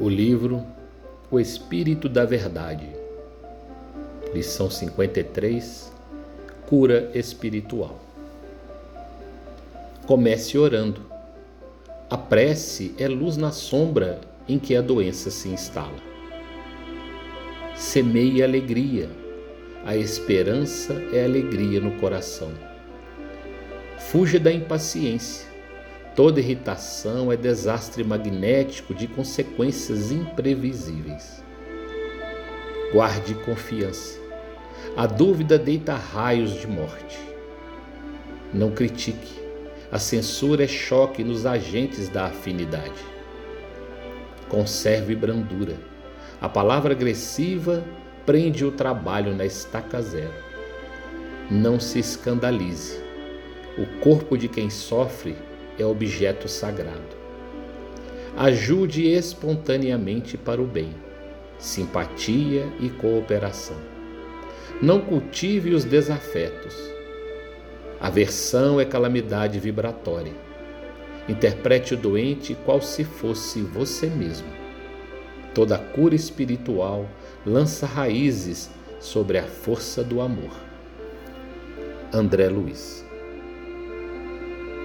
O livro O Espírito da Verdade, lição 53 Cura Espiritual. Comece orando. A prece é luz na sombra em que a doença se instala. Semeie alegria. A esperança é alegria no coração. Fuja da impaciência Toda irritação é desastre magnético de consequências imprevisíveis. Guarde confiança. A dúvida deita raios de morte. Não critique. A censura é choque nos agentes da afinidade. Conserve brandura. A palavra agressiva prende o trabalho na estaca zero. Não se escandalize. O corpo de quem sofre é objeto sagrado. Ajude espontaneamente para o bem, simpatia e cooperação. Não cultive os desafetos. Aversão é calamidade vibratória. Interprete o doente qual se fosse você mesmo. Toda cura espiritual lança raízes sobre a força do amor. André Luiz